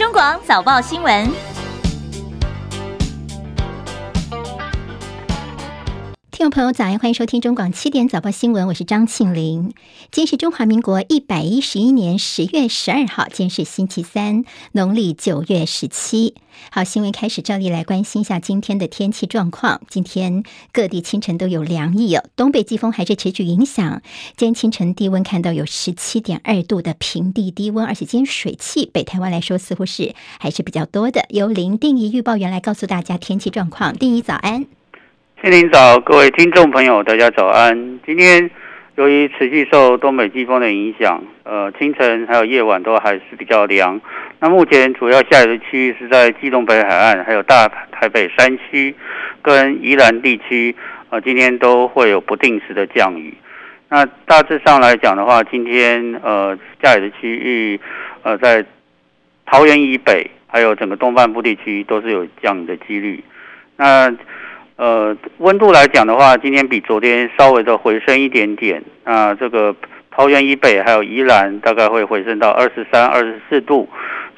中广早报新闻。听众朋友，早安，欢迎收听中广七点早报新闻，我是张庆玲。今天是中华民国一百一十一年十月十二号，今天是星期三，农历九月十七。好，新闻开始，照例来关心一下今天的天气状况。今天各地清晨都有凉意哦，东北季风还是持续影响。今天清晨低温看到有十七点二度的平地低温，而且今天水汽北台湾来说似乎是还是比较多的。由林定仪预报员来告诉大家天气状况。定仪早安。新年早，各位听众朋友，大家早安。今天由于持续受东北季风的影响，呃，清晨还有夜晚都还是比较凉。那目前主要下雨的区域是在基隆北海岸，还有大台北山区跟宜兰地区，呃，今天都会有不定时的降雨。那大致上来讲的话，今天呃下雨的区域，呃，在桃园以北，还有整个东半部地区都是有降雨的几率。那呃，温度来讲的话，今天比昨天稍微的回升一点点。那这个桃园以北还有宜兰，大概会回升到二十三、二十四度。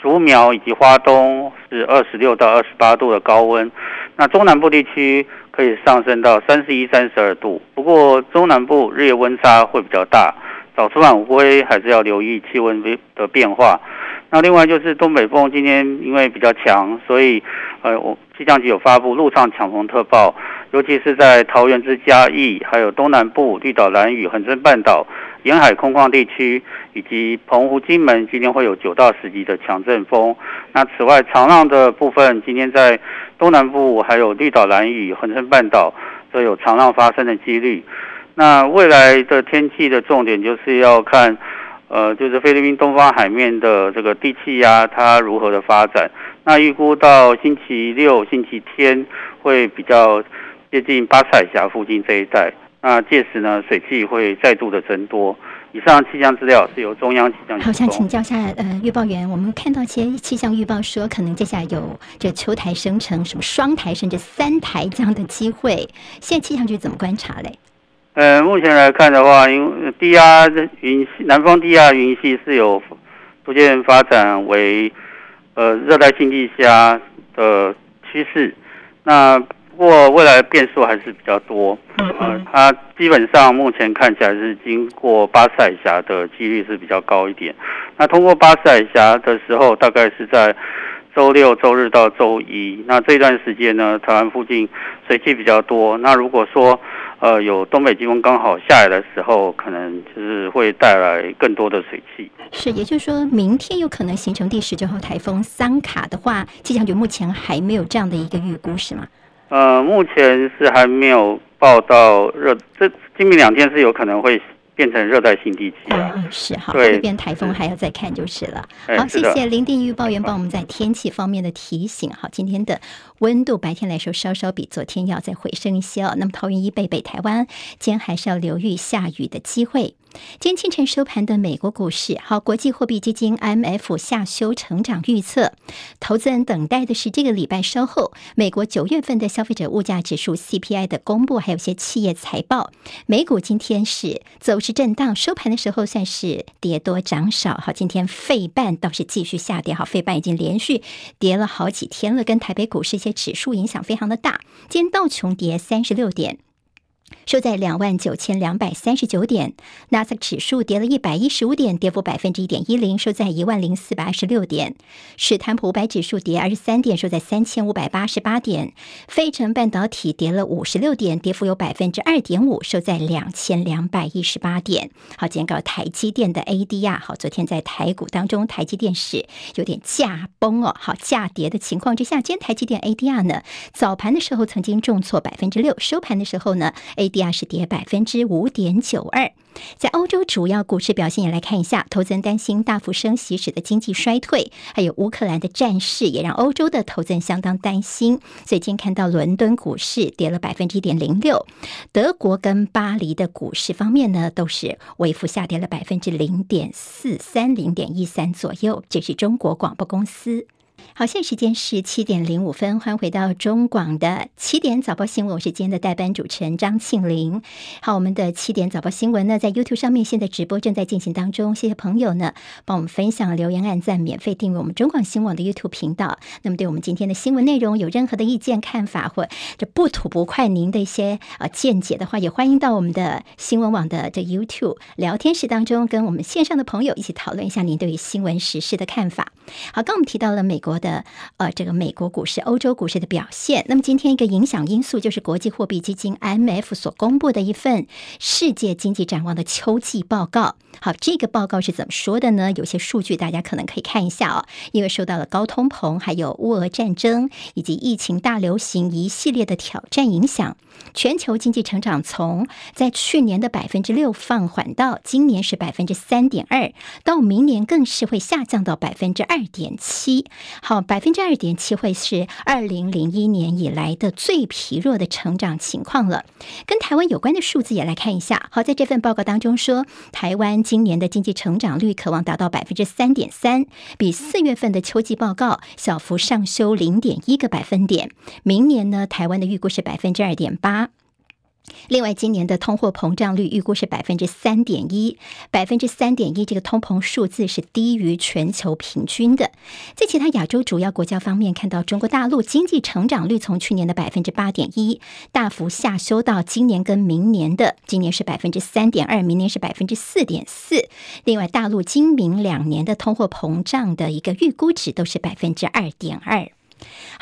竹苗以及花东是二十六到二十八度的高温。那中南部地区可以上升到三十一、三十二度。不过中南部日夜温差会比较大，早出晚归还是要留意气温的变化。那另外就是东北风今天因为比较强，所以呃我。气象局有发布陆上强风特报，尤其是在桃园之嘉义，还有东南部绿岛、兰屿、恒春半岛沿海空旷地区，以及澎湖、金门，今天会有九到十级的强阵风。那此外，长浪的部分，今天在东南部还有绿岛、兰屿、恒春半岛都有长浪发生的几率。那未来的天气的重点就是要看，呃，就是菲律宾东方海面的这个低气压它如何的发展。那预估到星期六、星期天会比较接近巴士海峡附近这一带，那届时呢，水汽会再度的增多。以上气象资料是由中央气象局。好，想请教一下，呃，预报员，我们看到一些气象预报说，可能接下来有这秋台生成，什么双台甚至三台这样的机会。现在气象局怎么观察嘞？呃，目前来看的话，因为低压云系，南方低压云系是有逐渐发展为。呃，热带性地虾的趋势，那不过未来变数还是比较多。呃，它基本上目前看起来是经过巴士海峡的几率是比较高一点。那通过巴士海峡的时候，大概是在周六、周日到周一。那这段时间呢，台湾附近水汽比较多。那如果说呃，有东北季风刚好下来的时候，可能就是会带来更多的水汽。是，也就是说明天有可能形成第十九号台风桑卡的话，气象局目前还没有这样的一个预估，是吗？呃，目前是还没有报到热，这今明两天是有可能会。变成热带性低气压，嗯，是好，这边台风还要再看就是了。好，谢谢林定仪预报员帮我们在天气方面的提醒。好，今天的温度白天来说稍稍比昨天要再回升一些哦。那么桃园以北、北台湾今天还是要留意下雨的机会。今天清晨收盘的美国股市，好，国际货币基金 IMF 下修成长预测，投资人等待的是这个礼拜稍后美国九月份的消费者物价指数 CPI 的公布，还有些企业财报。美股今天是走势震荡，收盘的时候算是跌多涨少。好，今天费半倒是继续下跌，好，费半已经连续跌了好几天了，跟台北股市一些指数影响非常的大。今天道琼跌三十六点。收在两万九千两百三十九点，纳斯达克指数跌了一百一十五点，跌幅百分之一点一零，收在一万零四百二十六点。史坦普五百指数跌二十三点，收在三千五百八十八点。费城半导体跌了五十六点，跌幅有百分之二点五，收在两千两百一十八点。好，今天搞台积电的 ADR，好，昨天在台股当中，台积电是有点价崩哦，好，价跌的情况之下，今天台积电 ADR 呢，早盘的时候曾经重挫百分之六，收盘的时候呢，ADR 是跌百分之五点九二，在欧洲主要股市表现也来看一下，投资人担心大幅升息使得经济衰退，还有乌克兰的战事也让欧洲的投资人相当担心，所以今天看到伦敦股市跌了百分之一点零六，德国跟巴黎的股市方面呢，都是微幅下跌了百分之零点四三、零点一三左右。这是中国广播公司。好，现在时间是七点零五分，欢迎回到中广的七点早报新闻，我是今天的代班主持人张庆玲。好，我们的七点早报新闻呢，在 YouTube 上面现在直播正在进行当中，谢谢朋友呢帮我们分享、留言、按赞、免费订阅我们中广新闻网的 YouTube 频道。那么，对我们今天的新闻内容有任何的意见、看法或者不吐不快您的一些呃见解的话，也欢迎到我们的新闻网的这 YouTube 聊天室当中，跟我们线上的朋友一起讨论一下您对于新闻时事的看法。好，刚我们提到了美国。国的呃，这个美国股市、欧洲股市的表现。那么今天一个影响因素就是国际货币基金 IMF 所公布的一份世界经济展望的秋季报告。好，这个报告是怎么说的呢？有些数据大家可能可以看一下哦。因为受到了高通膨、还有乌俄战争以及疫情大流行一系列的挑战影响，全球经济成长从在去年的百分之六放缓到今年是百分之三点二，到明年更是会下降到百分之二点七。好，百分之二点七会是二零零一年以来的最疲弱的成长情况了。跟台湾有关的数字也来看一下。好，在这份报告当中说，台湾今年的经济成长率可望达到百分之三点三，比四月份的秋季报告小幅上修零点一个百分点。明年呢，台湾的预估是百分之二点八。另外，今年的通货膨胀率预估是百分之三点一，百分之三点一这个通膨数字是低于全球平均的。在其他亚洲主要国家方面，看到中国大陆经济成长率从去年的百分之八点一大幅下修到今年跟明年的，今年是百分之三点二，明年是百分之四点四。另外，大陆今明两年的通货膨胀的一个预估值都是百分之二点二。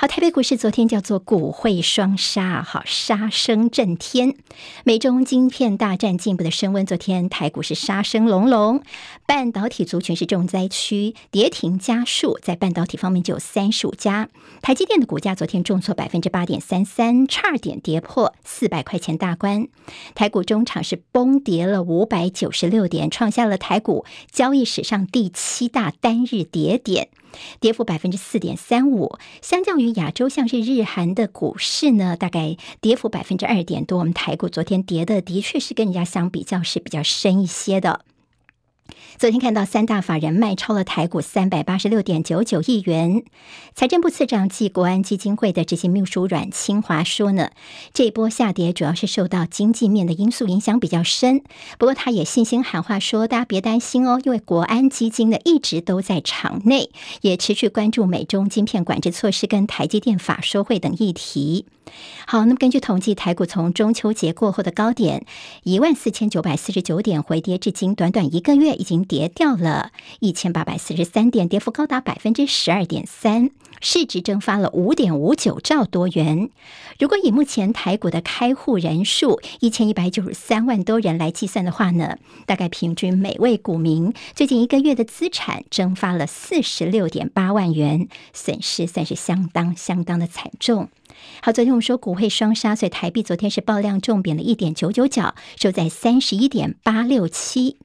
好，台北股市昨天叫做股汇双杀，好，杀声震天。美中晶片大战进一步的升温，昨天台股是杀声隆隆。半导体族群是重灾区，跌停家数在半导体方面就有三十五家。台积电的股价昨天重挫百分之八点三三，差点跌破四百块钱大关。台股中场是崩跌了五百九十六点，创下了台股交易史上第七大单日跌点。跌幅百分之四点三五，相较于亚洲像是日韩的股市呢，大概跌幅百分之二点多。我们台股昨天跌的的确是跟人家相比较是比较深一些的。昨天看到三大法人卖超了台股三百八十六点九九亿元。财政部次长暨国安基金会的执行秘书阮清华说呢，这一波下跌主要是受到经济面的因素影响比较深。不过他也信心喊话说，大家别担心哦，因为国安基金呢一直都在场内，也持续关注美中晶片管制措施跟台积电法说会等议题。好，那么根据统计，台股从中秋节过后的高点一万四千九百四十九点回跌，至今短短一个月已经跌掉了一千八百四十三点，跌幅高达百分之十二点三，市值蒸发了五点五九兆多元。如果以目前台股的开户人数一千一百九十三万多人来计算的话呢，大概平均每位股民最近一个月的资产蒸发了四十六点八万元，损失算是相当相当的惨重。好，昨天我们说股汇双杀，所以台币昨天是爆量重贬了一点九九角，收在三十一点八六七。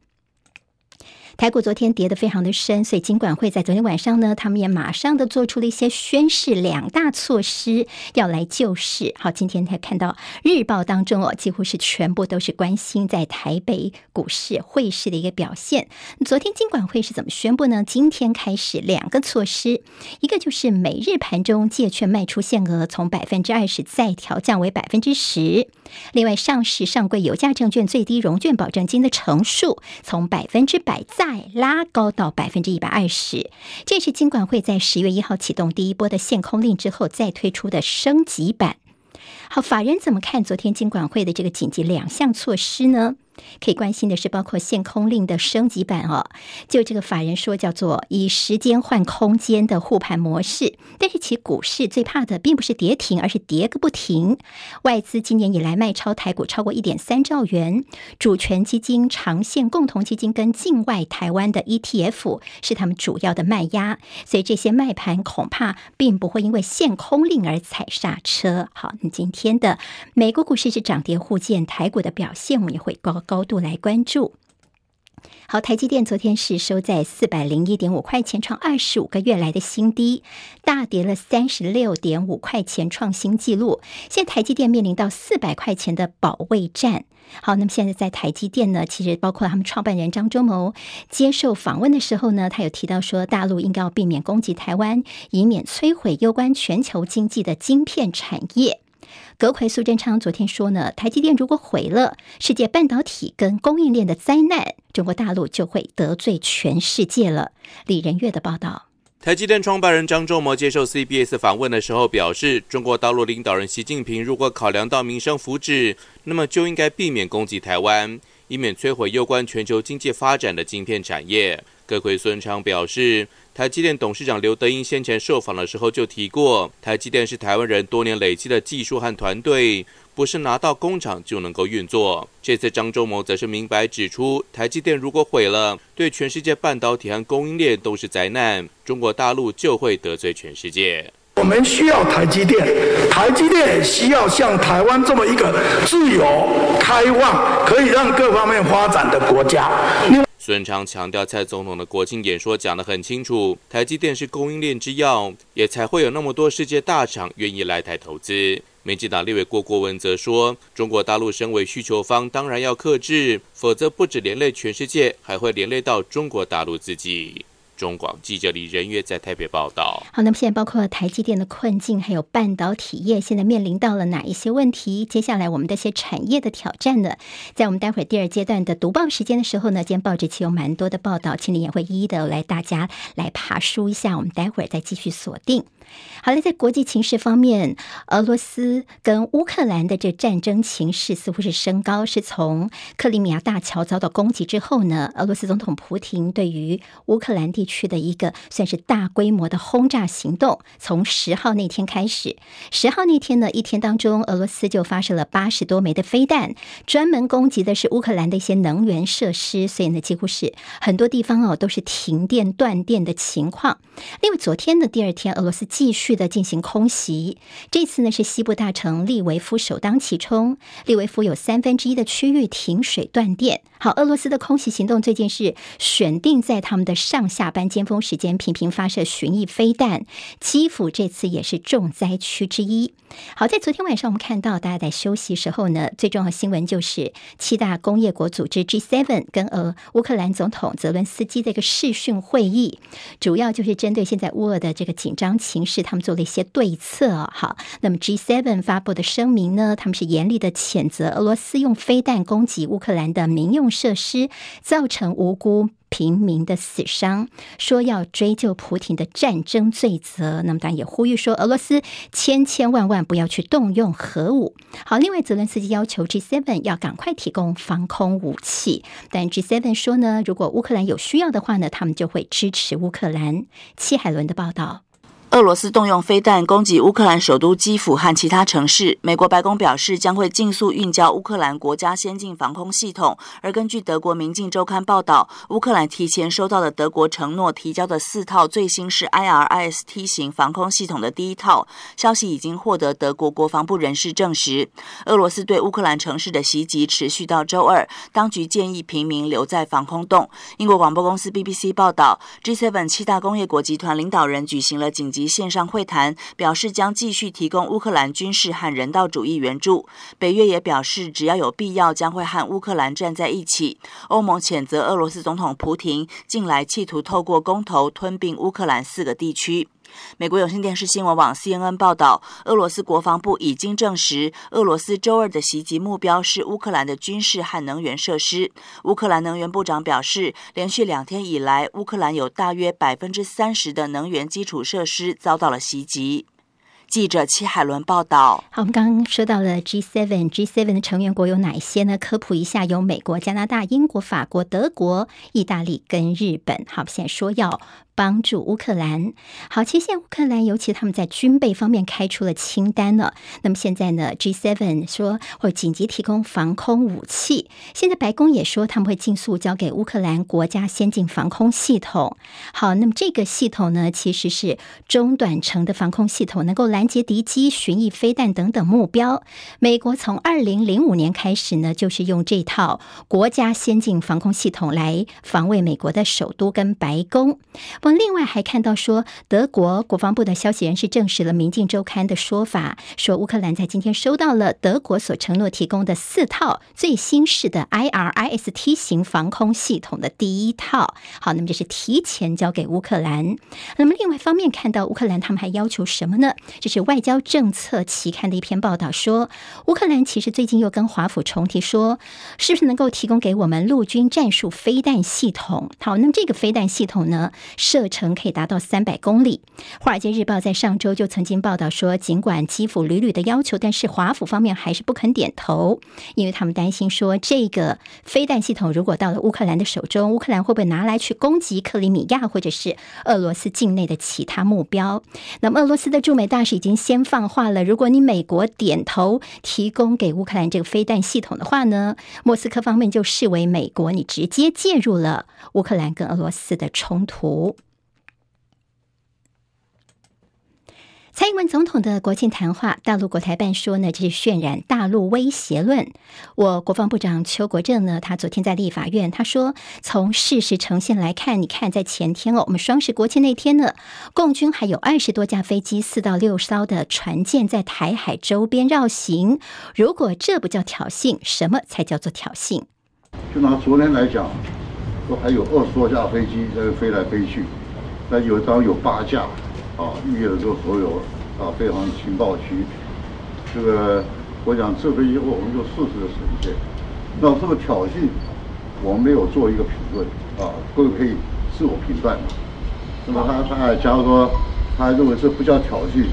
台股昨天跌得非常的深，所以金管会在昨天晚上呢，他们也马上的做出了一些宣示，两大措施要来救市。好，今天才看到日报当中哦，几乎是全部都是关心在台北股市汇市的一个表现。昨天金管会是怎么宣布呢？今天开始两个措施，一个就是每日盘中借券卖出限额从百分之二十再调降为百分之十，另外上市上柜有价证券最低融券保证金的成数从百分之百再再拉高到百分之一百二十，这是金管会在十月一号启动第一波的限空令之后再推出的升级版。好，法人怎么看昨天金管会的这个紧急两项措施呢？可以关心的是，包括限空令的升级版哦，就这个法人说叫做以时间换空间的护盘模式。但是其股市最怕的并不是跌停，而是跌个不停。外资今年以来卖超台股超过一点三兆元，主权基金、长线共同基金跟境外台湾的 ETF 是他们主要的卖压，所以这些卖盘恐怕并不会因为限空令而踩刹车。好，那今天的美国股市是涨跌互见，台股的表现我们也会高高度来关注。好，台积电昨天是收在四百零一点五块钱，创二十五个月来的新低，大跌了三十六点五块钱，创新纪录。现在台积电面临到四百块钱的保卫战。好，那么现在在台积电呢，其实包括他们创办人张忠谋接受访问的时候呢，他有提到说，大陆应该要避免攻击台湾，以免摧毁攸关全球经济的晶片产业。葛奎苏贞昌昨天说呢，台积电如果毁了世界半导体跟供应链的灾难，中国大陆就会得罪全世界了。李仁月的报道。台积电创办人张忠谋接受 CBS 访问的时候表示，中国大陆领导人习近平如果考量到民生福祉，那么就应该避免攻击台湾，以免摧毁攸关全球经济发展的晶片产业。阁揆孙昌表示。台积电董事长刘德英先前受访的时候就提过，台积电是台湾人多年累积的技术和团队，不是拿到工厂就能够运作。这次张忠谋则是明白指出，台积电如果毁了，对全世界半导体和供应链都是灾难，中国大陆就会得罪全世界。我们需要台积电，台积电需要像台湾这么一个自由、开放、可以让各方面发展的国家。孙昌强调，蔡总统的国庆演说讲得很清楚，台积电是供应链之要，也才会有那么多世界大厂愿意来台投资。民进党立委郭国文则说，中国大陆身为需求方，当然要克制，否则不止连累全世界，还会连累到中国大陆自己。中广记者李仁月在台北报道。好，那么现在包括台积电的困境，还有半导体业现在面临到了哪一些问题？接下来我们的一些产业的挑战呢？在我们待会儿第二阶段的读报时间的时候呢，今天报纸期有蛮多的报道，请你也会一一的来大家来爬梳一下。我们待会儿再继续锁定。好了，在国际情势方面，俄罗斯跟乌克兰的这战争情势似乎是升高。是从克里米亚大桥遭到攻击之后呢，俄罗斯总统普亭对于乌克兰地区的一个算是大规模的轰炸行动，从十号那天开始。十号那天呢，一天当中，俄罗斯就发射了八十多枚的飞弹，专门攻击的是乌克兰的一些能源设施，所以呢，几乎是很多地方哦都是停电断电的情况。另外，昨天的第二天，俄罗斯继续的进行空袭，这次呢是西部大城利维夫首当其冲。利维夫有三分之一的区域停水断电。好，俄罗斯的空袭行动最近是选定在他们的上下班尖峰时间频频发射巡弋飞弹。基辅这次也是重灾区之一。好，在昨天晚上我们看到大家在休息时候呢，最重要的新闻就是七大工业国组织 G7 跟俄乌克兰总统泽伦斯基的一个视讯会议，主要就是针对现在乌俄的这个紧张情势，他们做了一些对策。好，那么 G7 发布的声明呢，他们是严厉的谴责俄罗斯用飞弹攻击乌克兰的民用设施，造成无辜平民的死伤，说要追究普亭的战争罪责。那么当然也呼吁说，俄罗斯千千万万不要去动用核武。好，另外泽伦斯基要求 G7 要赶快提供防空武器，但 G7 说呢，如果乌克兰有需要的话呢，他们就会支持乌克兰。戚海伦的报道。俄罗斯动用飞弹攻击乌克兰首都基辅和其他城市。美国白宫表示将会尽速运交乌克兰国家先进防空系统。而根据德国《明镜周刊》报道，乌克兰提前收到了德国承诺提交的四套最新式 IRIS-T 型防空系统的第一套。消息已经获得德国国防部人士证实。俄罗斯对乌克兰城市的袭击持续到周二，当局建议平民留在防空洞。英国广播公司 BBC 报道，G7 七大工业国集团领导人举行了紧急线上会谈表示将继续提供乌克兰军事和人道主义援助。北约也表示，只要有必要，将会和乌克兰站在一起。欧盟谴责俄罗斯总统普廷近来企图透过公投吞并乌克兰四个地区。美国有线电视新闻网 CNN 报道，俄罗斯国防部已经证实，俄罗斯周二的袭击目标是乌克兰的军事和能源设施。乌克兰能源部长表示，连续两天以来，乌克兰有大约百分之三十的能源基础设施遭到了袭击。记者戚海伦报道。好，我们刚刚说到了 G7，G7 的成员国有哪些呢？科普一下，有美国、加拿大、英国、法国、德国、意大利跟日本。好，现在说要。帮助乌克兰。好，其实现在乌克兰尤其他们在军备方面开出了清单了。那么现在呢，G7 说会紧急提供防空武器。现在白宫也说他们会尽速交给乌克兰国家先进防空系统。好，那么这个系统呢，其实是中短程的防空系统，能够拦截敌机、巡弋飞弹等等目标。美国从二零零五年开始呢，就是用这套国家先进防空系统来防卫美国的首都跟白宫。不过，另外还看到说，德国国防部的消息人士证实了《明镜周刊》的说法，说乌克兰在今天收到了德国所承诺提供的四套最新式的 IRIS-T 型防空系统的第一套。好，那么这是提前交给乌克兰。那么另外方面看到乌克兰他们还要求什么呢？这是外交政策期刊的一篇报道说，乌克兰其实最近又跟华府重提说，是不是能够提供给我们陆军战术飞弹系统？好，那么这个飞弹系统呢是，射程可以达到三百公里。华尔街日报在上周就曾经报道说，尽管基辅屡屡的要求，但是华府方面还是不肯点头，因为他们担心说，这个飞弹系统如果到了乌克兰的手中，乌克兰会不会拿来去攻击克里米亚或者是俄罗斯境内的其他目标？那么俄罗斯的驻美大使已经先放话了，如果你美国点头提供给乌克兰这个飞弹系统的话呢，莫斯科方面就视为美国你直接介入了乌克兰跟俄罗斯的冲突。蔡英文总统的国庆谈话，大陆国台办说呢，这是渲染大陆威胁论。我国防部长邱国正呢，他昨天在立法院他说，从事实呈现来看，你看在前天哦，我们双十国庆那天呢，共军还有二十多架飞机、四到六艘的船舰在台海周边绕行。如果这不叫挑衅，什么才叫做挑衅？就拿昨天来讲，都还有二十多架飞机在飞来飞去，那有当有八架。啊，预约的时候所有啊，非常情报区，这个我讲这个以后我们就适时的呈现。那这个挑衅，我们没有做一个评论啊，各位可以自我评断。那么他他假如说他认为这不叫挑衅，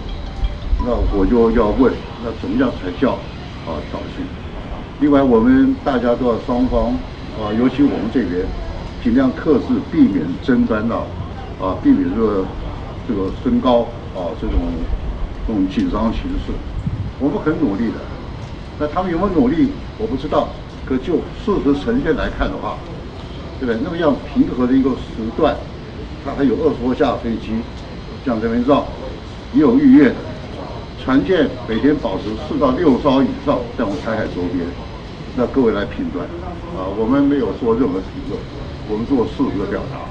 那我就要问，那怎么样才叫啊挑衅？另外我们大家都要双方啊，尤其我们这边尽量克制，避免争端到啊，避免这个。这个升高啊，这种这种紧张形势，我们很努力的。那他们有没有努力，我不知道。可就事实呈现来看的话，对不对？那么样平和的一个时段，它还有二十多架飞机，像这边绕，也有预约的船舰，每天保持四到六艘以上在我们台海周边。那各位来评断啊，我们没有做任何评论，我们做事实的表达。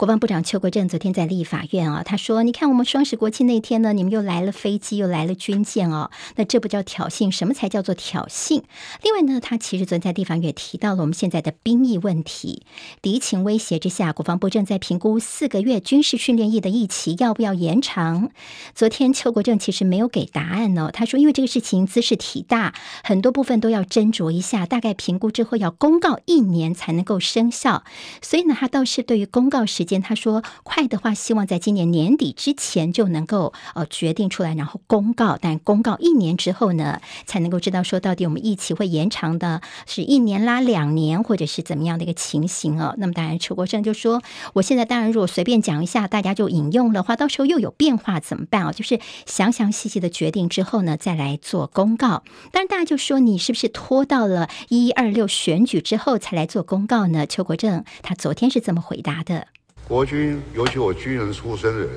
国防部长邱国正昨天在立法院啊，他说：“你看，我们双十国庆那天呢，你们又来了飞机，又来了军舰哦，那这不叫挑衅，什么才叫做挑衅？另外呢，他其实昨天在地方也提到了我们现在的兵役问题，敌情威胁之下，国防部正在评估四个月军事训练役的役期要不要延长。昨天邱国正其实没有给答案哦，他说因为这个事情兹事体大，很多部分都要斟酌一下，大概评估之后要公告一年才能够生效，所以呢，他倒是对于公告时间。他说：“快的话，希望在今年年底之前就能够呃决定出来，然后公告。但公告一年之后呢，才能够知道说到底我们疫情会延长的是一年拉两年，或者是怎么样的一个情形哦。那么当然，邱国正就说：我现在当然如果随便讲一下，大家就引用的话，到时候又有变化怎么办啊？就是详详细细的决定之后呢，再来做公告。当然，大家就说你是不是拖到了一一二六选举之后才来做公告呢？邱国正他昨天是这么回答的。”国军，尤其我军人出身的人，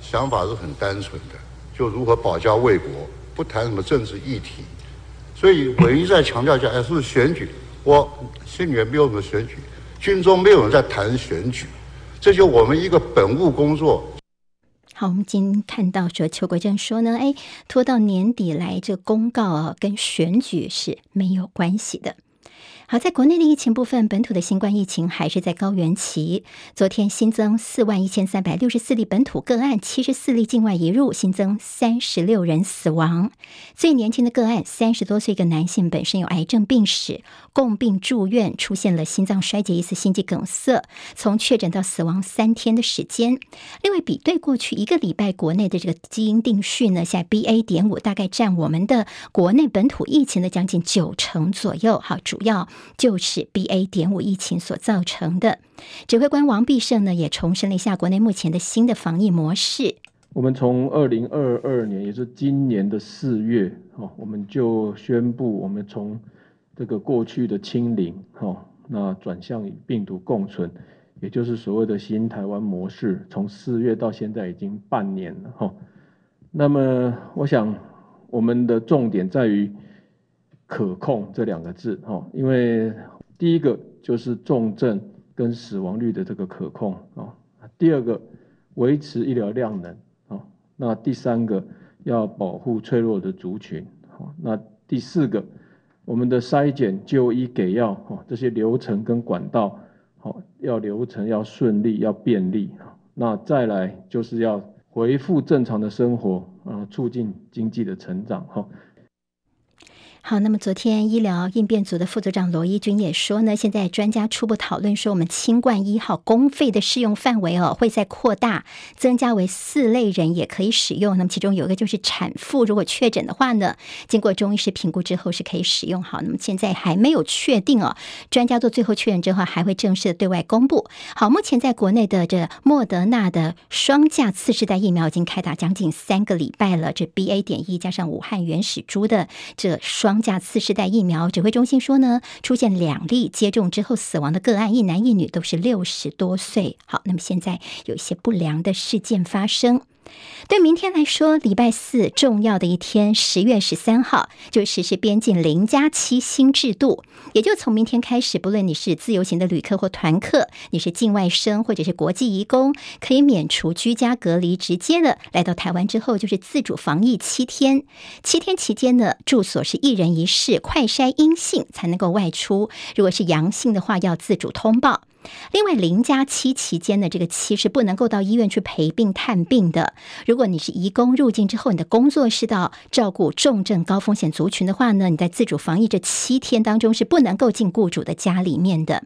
想法是很单纯的，就如何保家卫国，不谈什么政治议题。所以我一再强调一下，哎，是是选举？我心里面没有什么选举，军中没有人在谈选举，这就我们一个本务工作。好，我们今天看到说邱国正说呢，哎，拖到年底来这公告啊，跟选举是没有关系的。好，在国内的疫情部分，本土的新冠疫情还是在高原期。昨天新增四万一千三百六十四例本土个案，七十四例境外移入，新增三十六人死亡。最年轻的个案，三十多岁一个男性，本身有癌症病史，共病住院，出现了心脏衰竭，疑似心肌梗塞。从确诊到死亡三天的时间。另外，比对过去一个礼拜国内的这个基因定序呢，现在 BA. 点五大概占我们的国内本土疫情的将近九成左右。好，主要。就是 BA. 点五疫情所造成的。指挥官王必胜呢，也重申了一下国内目前的新的防疫模式。我们从二零二二年，也是今年的四月，哈，我们就宣布，我们从这个过去的清零，哈，那转向与病毒共存，也就是所谓的新台湾模式。从四月到现在已经半年了，哈。那么，我想我们的重点在于可控这两个字，哈，因为第一个就是重症跟死亡率的这个可控，啊，第二个维持医疗量能，啊，那第三个要保护脆弱的族群，好，那第四个我们的筛检、就医、给药，哈，这些流程跟管道，好，要流程要顺利，要便利，那再来就是要。恢复正常的生活，啊，促进经济的成长，哈。好，那么昨天医疗应变组的副组长罗一军也说呢，现在专家初步讨论说，我们清冠一号公费的适用范围哦，会再扩大，增加为四类人也可以使用。那么其中有一个就是产妇，如果确诊的话呢，经过中医师评估之后是可以使用。好，那么现在还没有确定哦，专家做最后确认之后，还会正式的对外公布。好，目前在国内的这莫德纳的双价次世代疫苗已经开打将近三个礼拜了，这 BA. 点一加上武汉原始株的这双。双价次世代疫苗指挥中心说呢，出现两例接种之后死亡的个案，一男一女，都是六十多岁。好，那么现在有一些不良的事件发生。对明天来说，礼拜四重要的一天，十月十三号就实施边境零加七新制度，也就从明天开始，不论你是自由行的旅客或团客，你是境外生或者是国际移工，可以免除居家隔离，直接的来到台湾之后就是自主防疫七天。七天期间呢，住所是一人一室，快筛阴性才能够外出，如果是阳性的话，要自主通报。另外，零加七期间的这个七是不能够到医院去陪病探病的。如果你是移工入境之后，你的工作是到照顾重症高风险族群的话呢，你在自主防疫这七天当中是不能够进雇主的家里面的。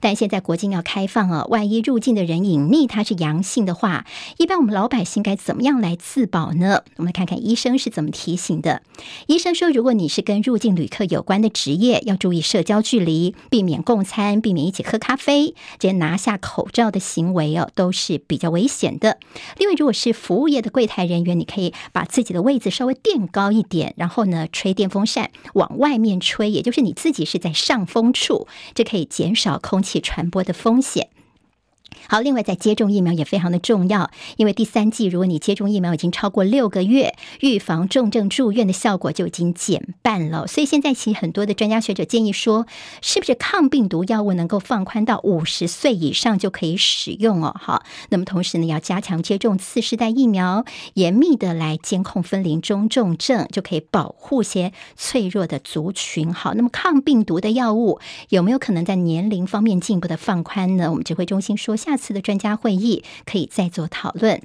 但现在国境要开放啊，万一入境的人隐匿他是阳性的话，一般我们老百姓该怎么样来自保呢？我们来看看医生是怎么提醒的。医生说，如果你是跟入境旅客有关的职业，要注意社交距离，避免共餐，避免一起喝咖啡。这些拿下口罩的行为哦，都是比较危险的。另外，如果是服务业的柜台人员，你可以把自己的位置稍微垫高一点，然后呢，吹电风扇往外面吹，也就是你自己是在上风处，这可以减少空气传播的风险。好，另外在接种疫苗也非常的重要，因为第三季如果你接种疫苗已经超过六个月，预防重症住院的效果就已经减半了。所以现在其实很多的专家学者建议说，是不是抗病毒药物能够放宽到五十岁以上就可以使用哦？好，那么同时呢，要加强接种次世代疫苗，严密的来监控分龄中重症，就可以保护些脆弱的族群。好，那么抗病毒的药物有没有可能在年龄方面进一步的放宽呢？我们指挥中心说。下次的专家会议可以再做讨论。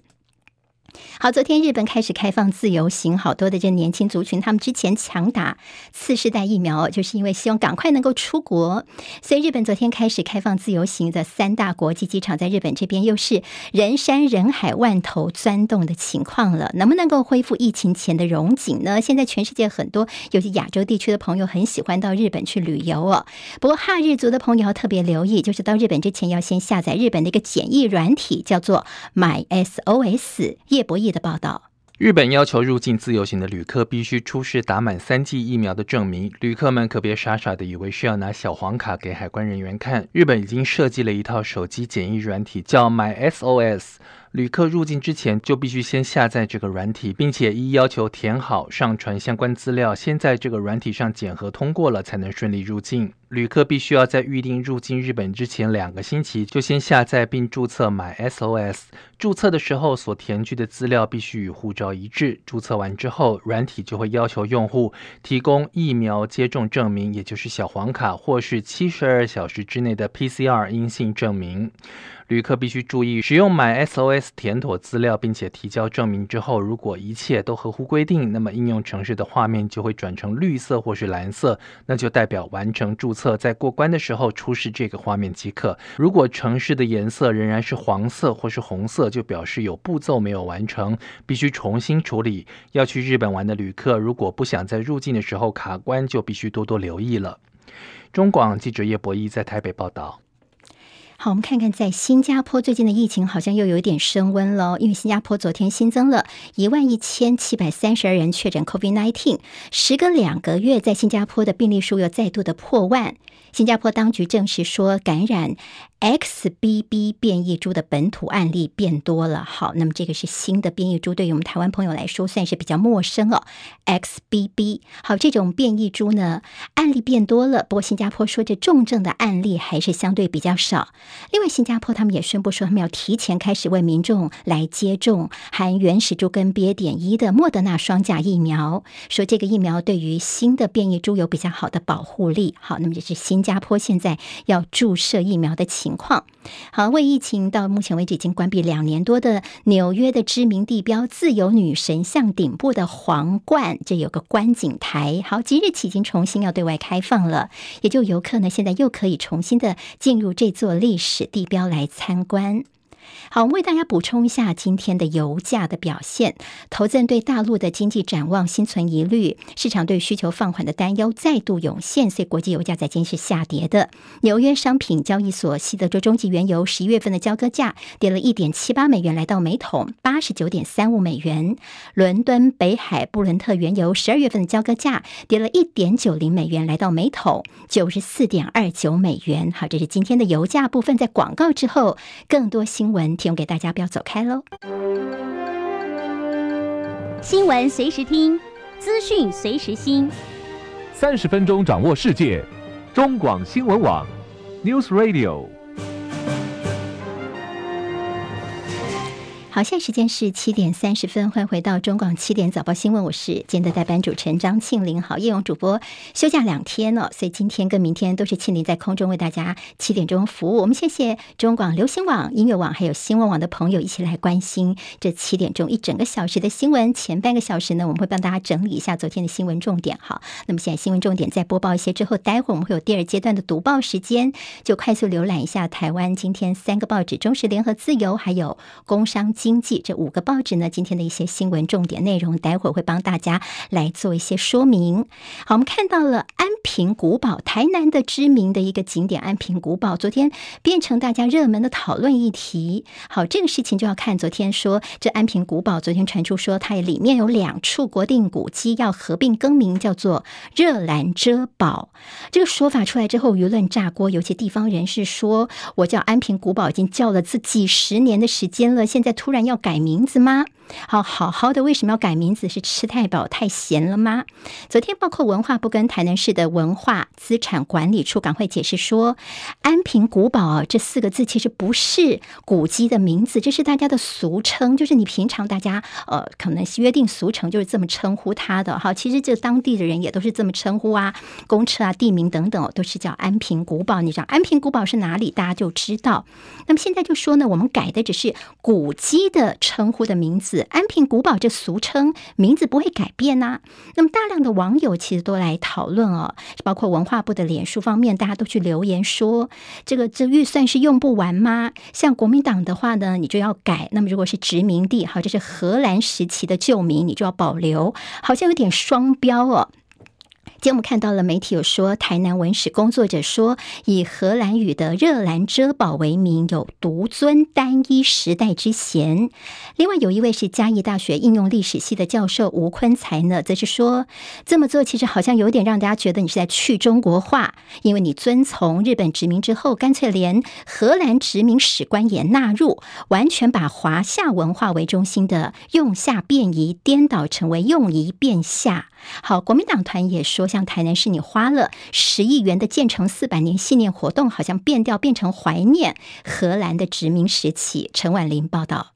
好，昨天日本开始开放自由行，好多的这年轻族群，他们之前强打次世代疫苗，就是因为希望赶快能够出国。所以日本昨天开始开放自由行的三大国际机场，在日本这边又是人山人海、万头钻动的情况了。能不能够恢复疫情前的荣景呢？现在全世界很多，尤其亚洲地区的朋友很喜欢到日本去旅游哦。不过哈日族的朋友要特别留意，就是到日本之前要先下载日本的一个简易软体，叫做 MySOS 博弈的报道。日本要求入境自由行的旅客必须出示打满三剂疫苗的证明，旅客们可别傻傻的以为是要拿小黄卡给海关人员看。日本已经设计了一套手机简易软体，叫 MySOS。旅客入境之前就必须先下载这个软体，并且依要求填好、上传相关资料，先在这个软体上检核通过了，才能顺利入境。旅客必须要在预定入境日本之前两个星期就先下载并注册 MySOS。注册的时候所填具的资料必须与护照一致。注册完之后，软体就会要求用户提供疫苗接种证明，也就是小黄卡，或是七十二小时之内的 PCR 阴性证明。旅客必须注意，使用 MySOS 填妥资料，并且提交证明之后，如果一切都合乎规定，那么应用程式的画面就会转成绿色或是蓝色，那就代表完成注册，在过关的时候出示这个画面即可。如果城市的颜色仍然是黄色或是红色，就表示有步骤没有完成，必须重新处理。要去日本玩的旅客，如果不想在入境的时候卡关，就必须多多留意了。中广记者叶博义在台北报道。好，我们看看在新加坡最近的疫情好像又有一点升温了，因为新加坡昨天新增了一万一千七百三十二人确诊 COVID nineteen，时隔两个月，在新加坡的病例数又再度的破万。新加坡当局证实说，感染 XBB 变异株的本土案例变多了。好，那么这个是新的变异株，对于我们台湾朋友来说算是比较陌生哦。XBB，好，这种变异株呢，案例变多了。不过新加坡说这重症的案例还是相对比较少。另外，新加坡他们也宣布说，他们要提前开始为民众来接种含原始株跟 BA. 点一的莫德纳双价疫苗，说这个疫苗对于新的变异株有比较好的保护力。好，那么这是新加坡现在要注射疫苗的情情况好，为疫情到目前为止已经关闭两年多的纽约的知名地标自由女神像顶部的皇冠，这有个观景台。好，即日起已经重新要对外开放了，也就游客呢现在又可以重新的进入这座历史地标来参观。好，我为大家补充一下今天的油价的表现。投资人对大陆的经济展望心存疑虑，市场对需求放缓的担忧再度涌现，所以国际油价在今天是下跌的。纽约商品交易所西德州中级原油十一月份的交割价跌了一点七八美元，来到每桶八十九点三五美元。伦敦北海布伦特原油十二月份的交割价跌了一点九零美元，来到每桶九十四点二九美元。好，这是今天的油价部分。在广告之后，更多新闻。提供给大家，不要走开喽！新闻随时听，资讯随时新，三十分钟掌握世界。中广新闻网，News Radio。好，现在时间是七点三十分，欢迎回到中广七点早报新闻，我是今天的代班主持人张庆玲。好，叶勇主播休假两天了，所以今天跟明天都是庆玲在空中为大家七点钟服务。我们谢谢中广流行网、音乐网还有新闻网的朋友一起来关心这七点钟一整个小时的新闻。前半个小时呢，我们会帮大家整理一下昨天的新闻重点。好，那么现在新闻重点再播报一些之后，待会儿我们会有第二阶段的读报时间，就快速浏览一下台湾今天三个报纸：中时、联合、自由，还有工商。经济这五个报纸呢，今天的一些新闻重点内容，待会儿会帮大家来做一些说明。好，我们看到了安平古堡，台南的知名的一个景点安平古堡，昨天变成大家热门的讨论议题。好，这个事情就要看昨天说，这安平古堡昨天传出说，它里面有两处国定古迹要合并更名，叫做热兰遮堡。这个说法出来之后，舆论炸锅，有些地方人士说，我叫安平古堡已经叫了自几十年的时间了，现在突。突然要改名字吗？好好好的，为什么要改名字？是吃太饱太闲了吗？昨天，包括文化部跟台南市的文化资产管理处赶快解释说，安平古堡这四个字其实不是古迹的名字，这是大家的俗称，就是你平常大家呃可能约定俗成就是这么称呼它的。好，其实这当地的人也都是这么称呼啊，公车啊、地名等等都是叫安平古堡。你知道安平古堡是哪里？大家就知道。那么现在就说呢，我们改的只是古迹。的称呼的名字，安平古堡这俗称名字不会改变呐、啊。那么大量的网友其实都来讨论哦，包括文化部的脸书方面，大家都去留言说，这个这预算是用不完吗？像国民党的话呢，你就要改。那么如果是殖民地，好，这是荷兰时期的旧名，你就要保留，好像有点双标哦。今天我们看到了媒体有说，台南文史工作者说，以荷兰语的热兰遮堡为名，有独尊单一时代之嫌。另外有一位是嘉义大学应用历史系的教授吴坤才呢，则是说这么做其实好像有点让大家觉得你是在去中国化，因为你遵从日本殖民之后，干脆连荷兰殖民史观也纳入，完全把华夏文化为中心的用夏变夷颠倒成为用夷变夏。好，国民党团也说，像台南是，你花了十亿元的建成四百年纪念活动，好像变调变成怀念荷兰的殖民时期。陈婉玲报道。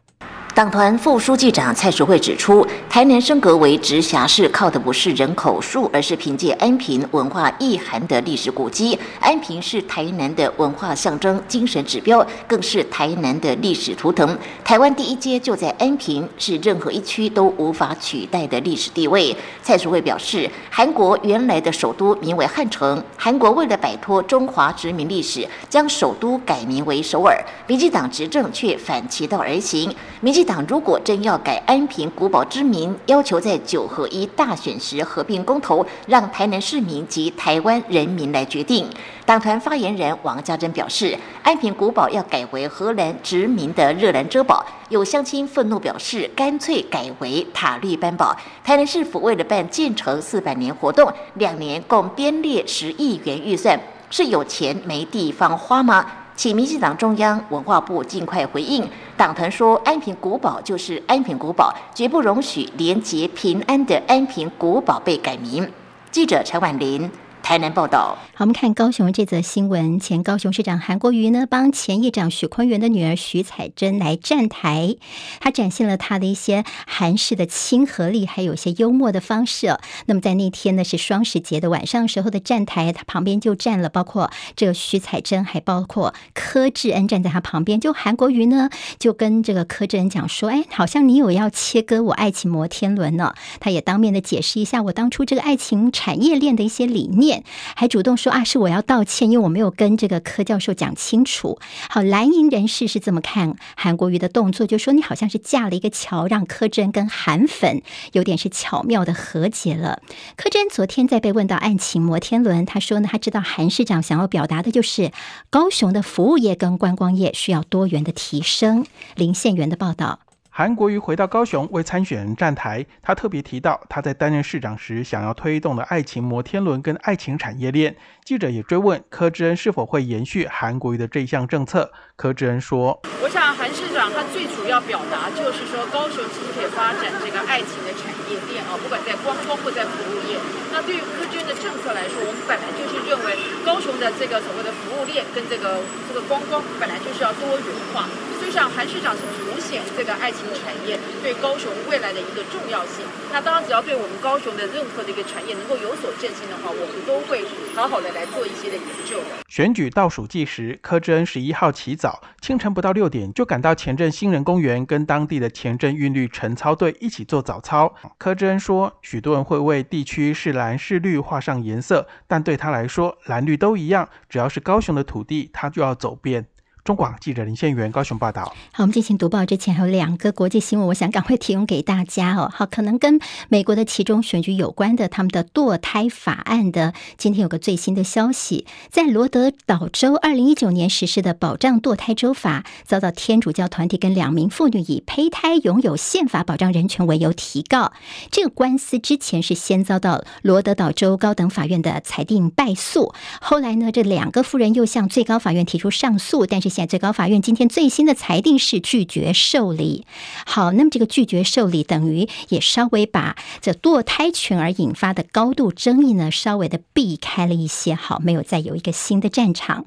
党团副书记长蔡淑慧指出，台南升格为直辖市，靠的不是人口数，而是凭借安平文化意涵的历史古迹。安平是台南的文化象征、精神指标，更是台南的历史图腾。台湾第一街就在安平，是任何一区都无法取代的历史地位。蔡淑慧表示，韩国原来的首都名为汉城，韩国为了摆脱中华殖民历史，将首都改名为首尔。民进党执政却反其道而行，民进。党如果真要改安平古堡之名，要求在九合一大选时合并公投，让台南市民及台湾人民来决定。党团发言人王家珍表示，安平古堡要改为荷兰殖民的热兰遮堡，有乡亲愤怒表示，干脆改为塔利班堡。台南市府为了办建成四百年活动，两年共编列十亿元预算，是有钱没地方花吗？请民进党中央文化部尽快回应。党团说，安平古堡就是安平古堡，绝不容许连结平安的安平古堡被改名。记者陈婉玲。台南报道。好，我们看高雄这则新闻。前高雄市长韩国瑜呢，帮前议长许昆源的女儿许采珍来站台，他展现了他的一些韩式的亲和力，还有一些幽默的方式。那么在那天呢，是双十节的晚上时候的站台，他旁边就站了，包括这个许采珍，还包括柯志恩站在他旁边。就韩国瑜呢，就跟这个柯志恩讲说：“哎，好像你有要切割我爱情摩天轮呢。”他也当面的解释一下我当初这个爱情产业链的一些理念。还主动说啊，是我要道歉，因为我没有跟这个柯教授讲清楚。好，蓝营人士是这么看韩国瑜的动作，就说你好像是架了一个桥，让柯震跟韩粉有点是巧妙的和解了。柯震昨天在被问到案情摩天轮，他说呢，他知道韩市长想要表达的就是高雄的服务业跟观光业需要多元的提升。林宪元的报道。韩国瑜回到高雄为参选人站台，他特别提到他在担任市长时想要推动的爱情摩天轮跟爱情产业链。记者也追问柯志恩是否会延续韩国瑜的这一项政策，柯志恩说：“我想韩市长他最主要表达就是说高雄其实可以发展这个爱情的产业链啊，不管在观光或在服务业。那对于柯志恩的政策来说，我们本来就是认为高雄的这个所谓的服务链跟这个这个观光本来就是要多元化。”就像韩市长是凸显这个爱情产业对高雄未来的一个重要性。那当然，只要对我们高雄的任何的一个产业能够有所振兴的话，我们都会好好的来做一些的研究。选举倒数计时，柯志恩十一号起早，清晨不到六点就赶到前镇新人公园，跟当地的前镇韵律晨操队一起做早操。柯志恩说，许多人会为地区是蓝是绿画上颜色，但对他来说，蓝绿都一样，只要是高雄的土地，他就要走遍。中广记者林宪元高雄报道。好，我们进行读报之前，还有两个国际新闻，我想赶快提供给大家哦。好，可能跟美国的其中选举有关的，他们的堕胎法案的，今天有个最新的消息，在罗德岛州二零一九年实施的保障堕胎州法，遭到天主教团体跟两名妇女以胚胎拥有宪法保障人权为由提告。这个官司之前是先遭到罗德岛州高等法院的裁定败诉，后来呢，这两个妇人又向最高法院提出上诉，但是。现在最高法院今天最新的裁定是拒绝受理。好，那么这个拒绝受理等于也稍微把这堕胎权而引发的高度争议呢，稍微的避开了一些。好，没有再有一个新的战场。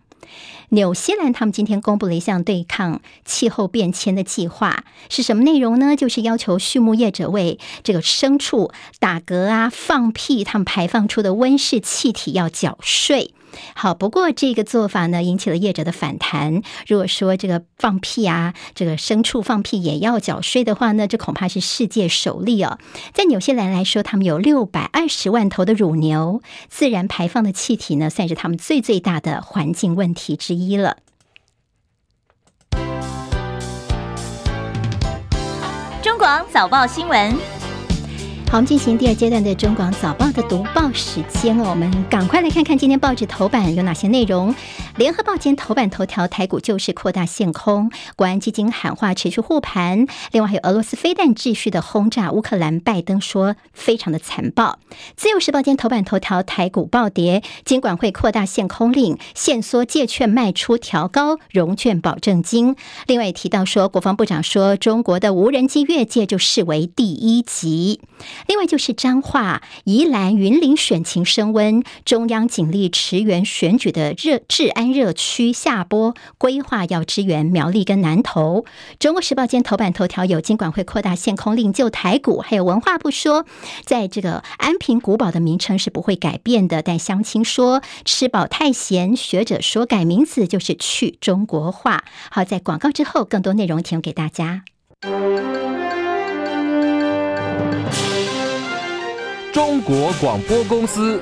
纽西兰他们今天公布了一项对抗气候变迁的计划，是什么内容呢？就是要求畜牧业者为这个牲畜打嗝啊、放屁，他们排放出的温室气体要缴税。好，不过这个做法呢，引起了业者的反弹。如果说这个放屁啊，这个牲畜放屁也要缴税的话呢，这恐怕是世界首例哦。在纽西兰来说，他们有六百二十万头的乳牛，自然排放的气体呢，算是他们最最大的环境问题之一了。中广早报新闻。好，我们进行第二阶段的中广早报的读报时间哦，我们赶快来看看今天报纸头版有哪些内容。联合报今天头版头条，台股就是扩大限空，国安基金喊话持续护盘。另外还有俄罗斯飞弹继续的轰炸乌克兰，拜登说非常的残暴。自由时报今天头版头条，台股暴跌，监管会扩大限空令，限缩借券卖出，调高融券保证金。另外也提到说，国防部长说中国的无人机越界就视为第一级。另外就是彰化、宜兰、云林选情升温，中央警力驰援选举的热治安热区下播，规划要支援苗栗跟南投。中国时报今天头版头条有金管会扩大限空令救台股，还有文化部说，在这个安平古堡的名称是不会改变的，但乡亲说吃饱太闲，学者说改名字就是去中国化。好，在广告之后，更多内容提供给大家。中国广播公司。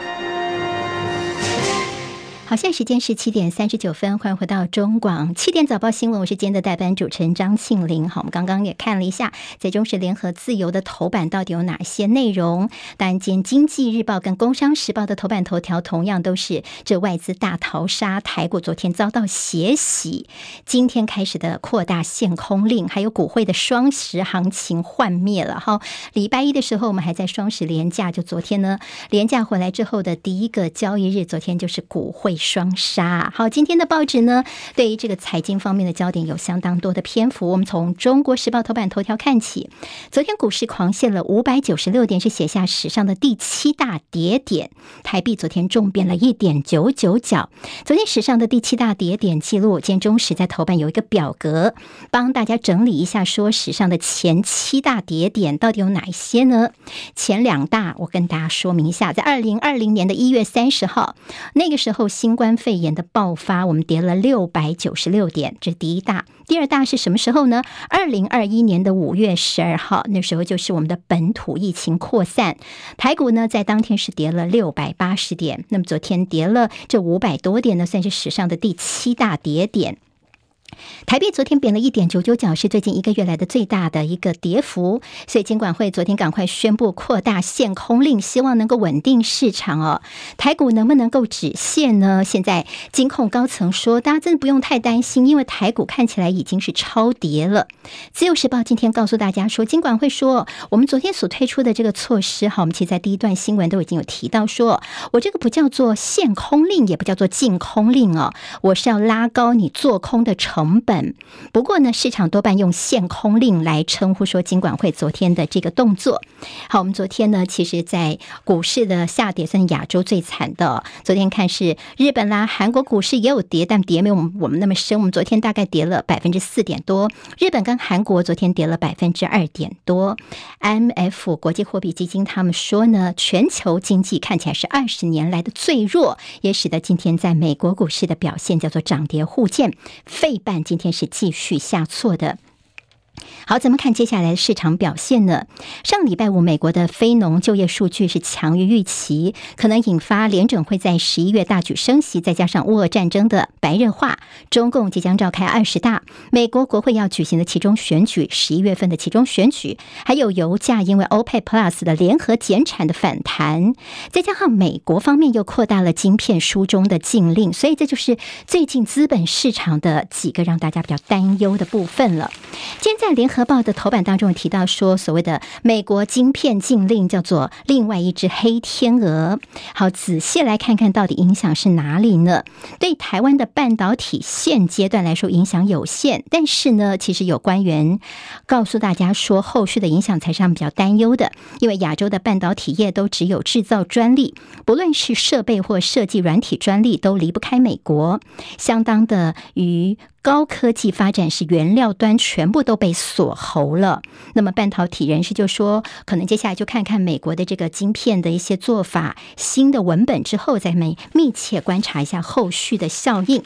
好，现在时间是七点三十九分，欢迎回到中广七点早报新闻，我是今天的代班主持人张庆玲。好，我们刚刚也看了一下，在中时联合自由的头版到底有哪些内容？当然，今天经济日报跟工商时报的头版头条同样都是这外资大逃杀，台股昨天遭到血洗，今天开始的扩大限空令，还有股汇的双十行情幻灭了。哈，礼拜一的时候我们还在双十连假，就昨天呢连假回来之后的第一个交易日，昨天就是股汇。双杀。好，今天的报纸呢，对于这个财经方面的焦点有相当多的篇幅。我们从《中国时报》头版头条看起，昨天股市狂泻了五百九十六点，是写下史上的第七大跌点。台币昨天重贬了一点九九角，昨天史上的第七大跌点记录。今天中时在头版有一个表格，帮大家整理一下，说史上的前七大跌点到底有哪一些呢？前两大，我跟大家说明一下，在二零二零年的一月三十号，那个时候新新冠肺炎的爆发，我们跌了六百九十六点，这第一大。第二大是什么时候呢？二零二一年的五月十二号，那时候就是我们的本土疫情扩散，台股呢在当天是跌了六百八十点，那么昨天跌了这五百多点呢，算是史上的第七大跌点。台币昨天贬了一点九九角，是最近一个月来的最大的一个跌幅。所以金管会昨天赶快宣布扩大限空令，希望能够稳定市场哦。台股能不能够止线呢？现在金控高层说，大家真的不用太担心，因为台股看起来已经是超跌了。自由时报今天告诉大家说，金管会说，我们昨天所推出的这个措施，哈，我们其实在第一段新闻都已经有提到说，说我这个不叫做限空令，也不叫做禁空令哦，我是要拉高你做空的成。成本。不过呢，市场多半用限空令来称呼说金管会昨天的这个动作。好，我们昨天呢，其实，在股市的下跌算亚洲最惨的。昨天看是日本啦、韩国股市也有跌，但跌没有我们我们那么深。我们昨天大概跌了百分之四点多，日本跟韩国昨天跌了百分之二点多。M F 国际货币基金他们说呢，全球经济看起来是二十年来的最弱，也使得今天在美国股市的表现叫做涨跌互见。费半今天是继续下挫的。好，怎么看接下来的市场表现呢？上礼拜五，美国的非农就业数据是强于预期，可能引发联准会在十一月大举升息，再加上乌俄战争的白热化，中共即将召开二十大，美国国会要举行的其中选举，十一月份的其中选举，还有油价因为 OPEC Plus 的联合减产的反弹，再加上美国方面又扩大了晶片书中的禁令，所以这就是最近资本市场的几个让大家比较担忧的部分了。现在在联合报的头版当中提到说，所谓的美国晶片禁令叫做另外一只黑天鹅。好，仔细来看看到底影响是哪里呢？对台湾的半导体现阶段来说影响有限，但是呢，其实有官员告诉大家说，后续的影响才是他们比较担忧的，因为亚洲的半导体业都只有制造专利，不论是设备或设计软体专利都离不开美国，相当的于。高科技发展是原料端全部都被锁喉了。那么半导体人士就说，可能接下来就看看美国的这个晶片的一些做法、新的文本之后，再密密切观察一下后续的效应。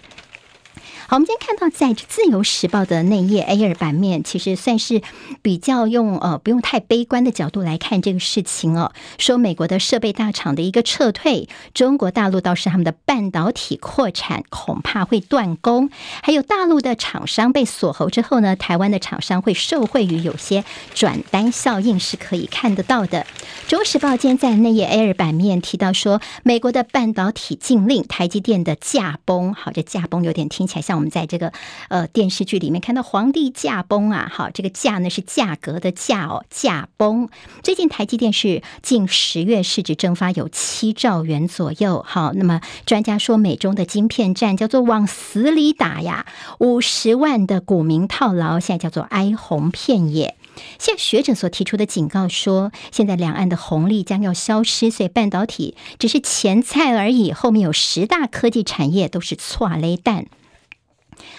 好，我们今天看到在《自由时报》的内页 A 二版面，其实算是比较用呃不用太悲观的角度来看这个事情哦。说美国的设备大厂的一个撤退，中国大陆倒是他们的半导体扩产恐怕会断供，还有大陆的厂商被锁喉之后呢，台湾的厂商会受惠于有些转单效应是可以看得到的。《中时报》今天在内页 A 二版面提到说，美国的半导体禁令，台积电的驾崩。好，这驾崩有点听起来像。我们在这个呃电视剧里面看到皇帝驾崩啊，好，这个驾呢是价格的价哦，驾崩。最近台积电是近十月市值蒸发有七兆元左右，好，那么专家说美中的晶片战叫做往死里打呀，五十万的股民套牢，现在叫做哀鸿遍野。现在学者所提出的警告说，现在两岸的红利将要消失，所以半导体只是前菜而已，后面有十大科技产业都是错雷弹。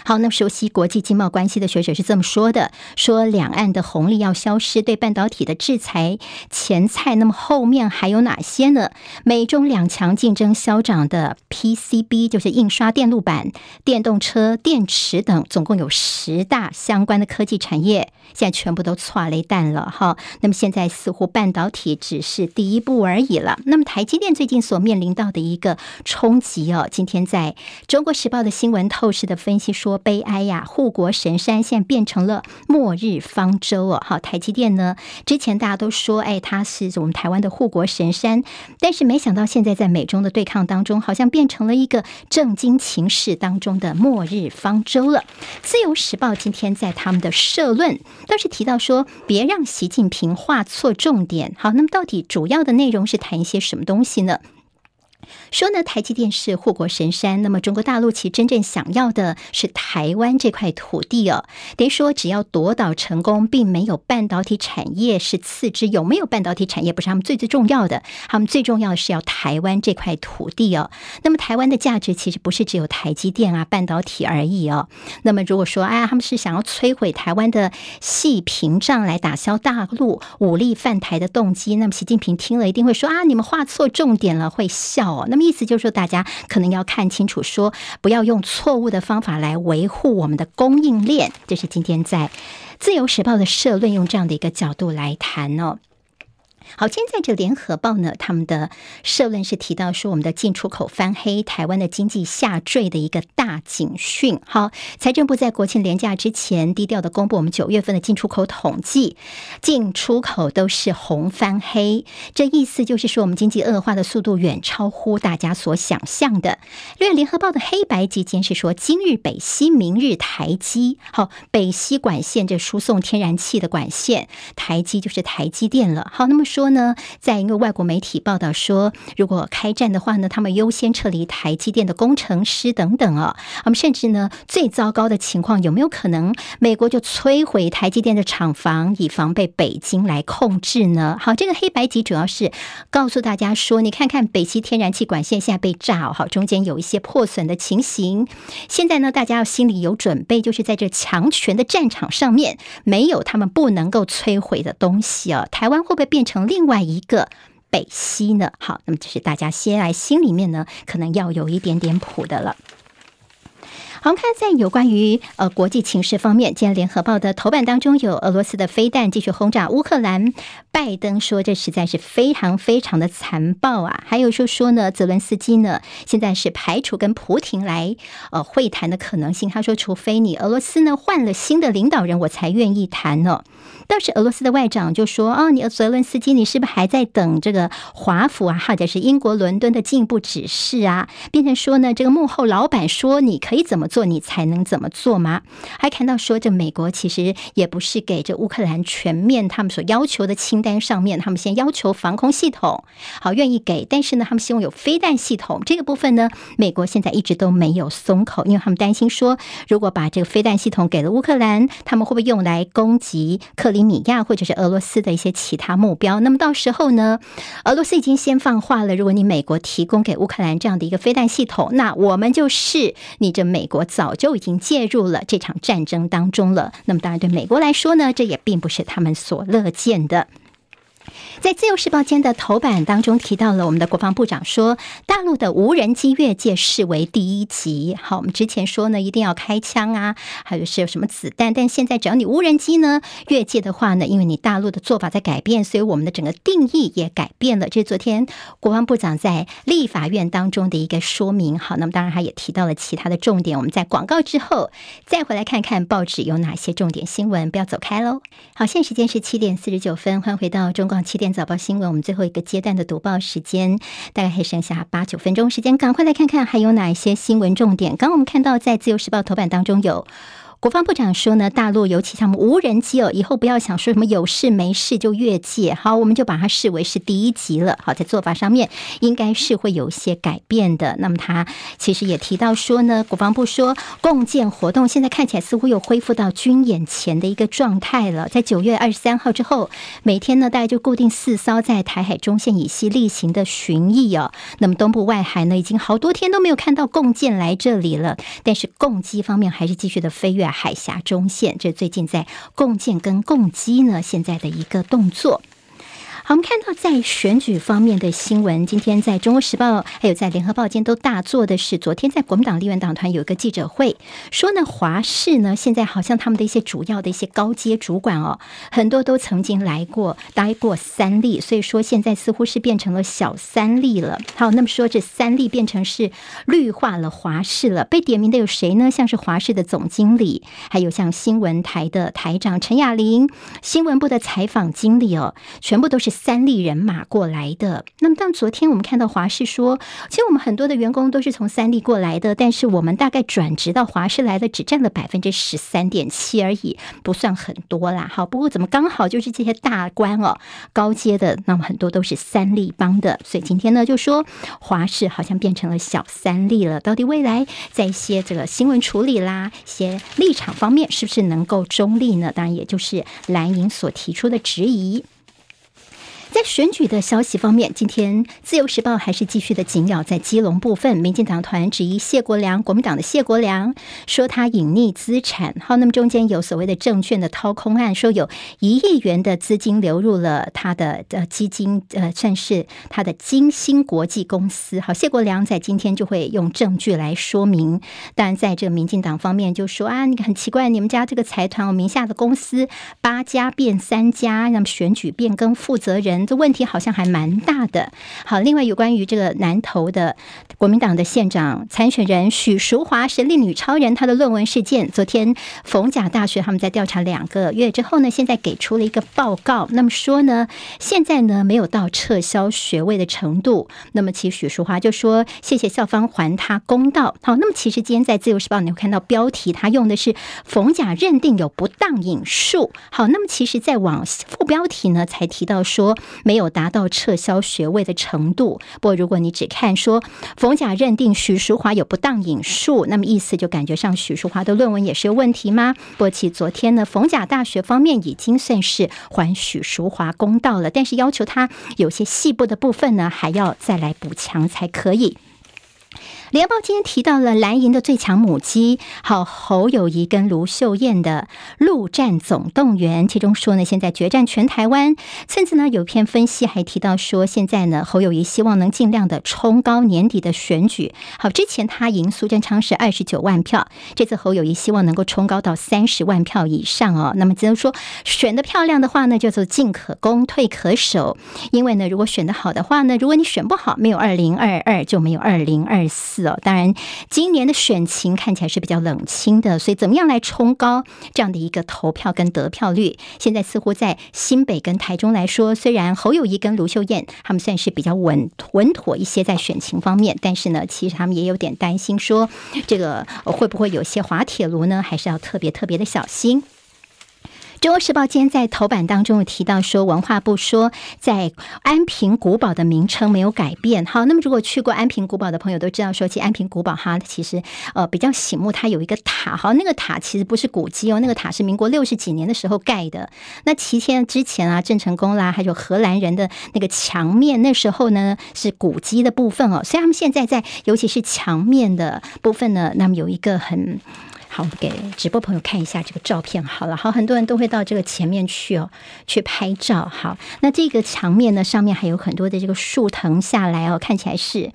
好，那么熟悉国际经贸关系的学者是这么说的：说两岸的红利要消失，对半导体的制裁前菜，那么后面还有哪些呢？美中两强竞争消长的 PCB，就是印刷电路板、电动车电池等，总共有十大相关的科技产业，现在全部都错雷弹了哈。那么现在似乎半导体只是第一步而已了。那么台积电最近所面临到的一个冲击哦，今天在中国时报的新闻透视的分析。说多悲哀呀！护国神山现在变成了末日方舟哦。好，台积电呢，之前大家都说，哎，它是我们台湾的护国神山，但是没想到现在在美中的对抗当中，好像变成了一个政经情势当中的末日方舟了。自由时报今天在他们的社论倒是提到说，别让习近平画错重点。好，那么到底主要的内容是谈一些什么东西呢？说呢，台积电是护国神山，那么中国大陆其实真正想要的是台湾这块土地哦。等于说，只要夺岛成功，并没有半导体产业是次之，有没有半导体产业不是他们最最重要的，他们最重要的是要台湾这块土地哦。那么台湾的价值其实不是只有台积电啊、半导体而已哦。那么如果说，哎，他们是想要摧毁台湾的矽屏障来打消大陆武力犯台的动机，那么习近平听了一定会说啊，你们画错重点了，会笑哦。那么意思就是说，大家可能要看清楚，说不要用错误的方法来维护我们的供应链。这是今天在《自由时报》的社论，用这样的一个角度来谈哦。好，今天在这《联合报》呢，他们的社论是提到说，我们的进出口翻黑，台湾的经济下坠的一个大警讯。好，财政部在国庆连假之前低调的公布我们九月份的进出口统计，进出口都是红翻黑，这意思就是说，我们经济恶化的速度远超乎大家所想象的。因为《联合报》的黑白集间是说，今日北溪，明日台积。好，北溪管线这输送天然气的管线，台积就是台积电了。好，那么。说说呢，在一个外国媒体报道说，如果开战的话呢，他们优先撤离台积电的工程师等等啊。我们甚至呢，最糟糕的情况有没有可能，美国就摧毁台积电的厂房，以防被北京来控制呢？好，这个黑白集主要是告诉大家说，你看看北溪天然气管线现在被炸，好，中间有一些破损的情形。现在呢，大家要心里有准备，就是在这强权的战场上面，没有他们不能够摧毁的东西啊。台湾会不会变成？另外一个北溪呢？好，那么就是大家先来心里面呢，可能要有一点点谱的了。好，我们看在有关于呃国际情势方面，今天联合报的头版当中有俄罗斯的飞弹继续轰炸乌克兰，拜登说这实在是非常非常的残暴啊。还有说说呢，泽伦斯基呢现在是排除跟普廷来呃会谈的可能性。他说，除非你俄罗斯呢换了新的领导人，我才愿意谈呢。倒是俄罗斯的外长就说，哦，你泽伦斯基，你是不是还在等这个华府啊，或者是英国伦敦的进一步指示啊？变成说呢，这个幕后老板说你可以怎么做你才能怎么做吗？还看到说，这美国其实也不是给这乌克兰全面他们所要求的清单上面，他们先要求防空系统，好愿意给，但是呢，他们希望有飞弹系统这个部分呢，美国现在一直都没有松口，因为他们担心说，如果把这个飞弹系统给了乌克兰，他们会不会用来攻击克里米亚或者是俄罗斯的一些其他目标？那么到时候呢，俄罗斯已经先放话了，如果你美国提供给乌克兰这样的一个飞弹系统，那我们就是你这美国早就已经介入了这场战争当中了。那么当然，对美国来说呢，这也并不是他们所乐见的。在《自由时报》间的头版当中提到了我们的国防部长说，大陆的无人机越界视为第一级。好，我们之前说呢，一定要开枪啊，还有是有什么子弹，但现在只要你无人机呢越界的话呢，因为你大陆的做法在改变，所以我们的整个定义也改变了。这是昨天国防部长在立法院当中的一个说明。好，那么当然他也提到了其他的重点。我们在广告之后再回来看看报纸有哪些重点新闻，不要走开喽。好，现在时间是七点四十九分，欢迎回到中广七点早报新闻，我们最后一个阶段的读报时间，大概还剩下八九分钟时间，赶快来看看还有哪一些新闻重点。刚刚我们看到在《自由时报》头版当中有。国防部长说呢，大陆尤其像无人机哦，以后不要想说什么有事没事就越界，好，我们就把它视为是第一级了。好，在做法上面应该是会有一些改变的。那么他其实也提到说呢，国防部说共建活动现在看起来似乎又恢复到军演前的一个状态了。在九月二十三号之后，每天呢大概就固定四艘在台海中线以西例行的巡弋哦。那么东部外海呢，已经好多天都没有看到共建来这里了，但是共机方面还是继续的飞越。海峡中线，这最近在共建跟共击呢，现在的一个动作。好，我们看到在选举方面的新闻，今天在中国时报还有在联合报间都大做的是，昨天在国民党立院党团有一个记者会，说呢华视呢现在好像他们的一些主要的一些高阶主管哦，很多都曾经来过待过三立，所以说现在似乎是变成了小三立了。好，那么说这三立变成是绿化了华视了，被点名的有谁呢？像是华视的总经理，还有像新闻台的台长陈雅玲，新闻部的采访经理哦，全部都是。三立人马过来的。那么，当昨天我们看到华视说，其实我们很多的员工都是从三立过来的，但是我们大概转职到华视来的只占了百分之十三点七而已，不算很多啦。好，不过怎么刚好就是这些大官哦，高阶的，那么很多都是三立帮的，所以今天呢就说华视好像变成了小三立了。到底未来在一些这个新闻处理啦、一些立场方面，是不是能够中立呢？当然，也就是蓝营所提出的质疑。在选举的消息方面，今天《自由时报》还是继续的紧咬在基隆部分。民进党团质疑谢国梁，国民党的谢国梁说他隐匿资产。好，那么中间有所谓的证券的掏空案，说有一亿元的资金流入了他的呃基金，呃，算是他的金星国际公司。好，谢国梁在今天就会用证据来说明。但在这个民进党方面就说啊，你很奇怪，你们家这个财团，我名下的公司八家变三家，那么选举变更负责人。这问题好像还蛮大的。好，另外有关于这个南投的国民党的县长参选人许淑华“神力女超人”她的论文事件，昨天逢甲大学他们在调查两个月之后呢，现在给出了一个报告。那么说呢，现在呢没有到撤销学位的程度。那么其实许淑华就说：“谢谢校方还他公道。”好，那么其实今天在《自由时报》你会看到标题，他用的是逢甲认定有不当引述。好，那么其实在往副标题呢才提到说。没有达到撤销学位的程度。不过，如果你只看说冯甲认定许淑华有不当引述，那么意思就感觉上许淑华的论文也是有问题吗？不过，其昨天呢，冯甲大学方面已经算是还许淑华公道了，但是要求他有些细部的部分呢，还要再来补强才可以。联合报今天提到了蓝营的最强母鸡，好侯友谊跟卢秀燕的陆战总动员，其中说呢，现在决战全台湾。甚至呢，有篇分析还提到说，现在呢，侯友谊希望能尽量的冲高年底的选举。好，之前他赢苏贞昌是二十九万票，这次侯友谊希望能够冲高到三十万票以上哦。那么只能说选得漂亮的话呢，叫做进可攻，退可守。因为呢，如果选得好的话呢，如果你选不好，没有二零二二就没有二零二四。当然，今年的选情看起来是比较冷清的，所以怎么样来冲高这样的一个投票跟得票率？现在似乎在新北跟台中来说，虽然侯友谊跟卢秀燕他们算是比较稳稳妥一些在选情方面，但是呢，其实他们也有点担心，说这个会不会有些滑铁卢呢？还是要特别特别的小心。《中国时报》今天在头版当中有提到说，文化部说在安平古堡的名称没有改变。好，那么如果去过安平古堡的朋友都知道，说其实安平古堡哈，其实呃比较醒目，它有一个塔。好，那个塔其实不是古迹哦，那个塔是民国六十几年的时候盖的。那其天之前啊，郑成功啦，还有荷兰人的那个墙面，那时候呢是古迹的部分哦。所以他们现在在，尤其是墙面的部分呢，那么有一个很。好，我们给直播朋友看一下这个照片。好了，好，很多人都会到这个前面去哦，去拍照。好，那这个墙面呢，上面还有很多的这个树藤下来哦，看起来是，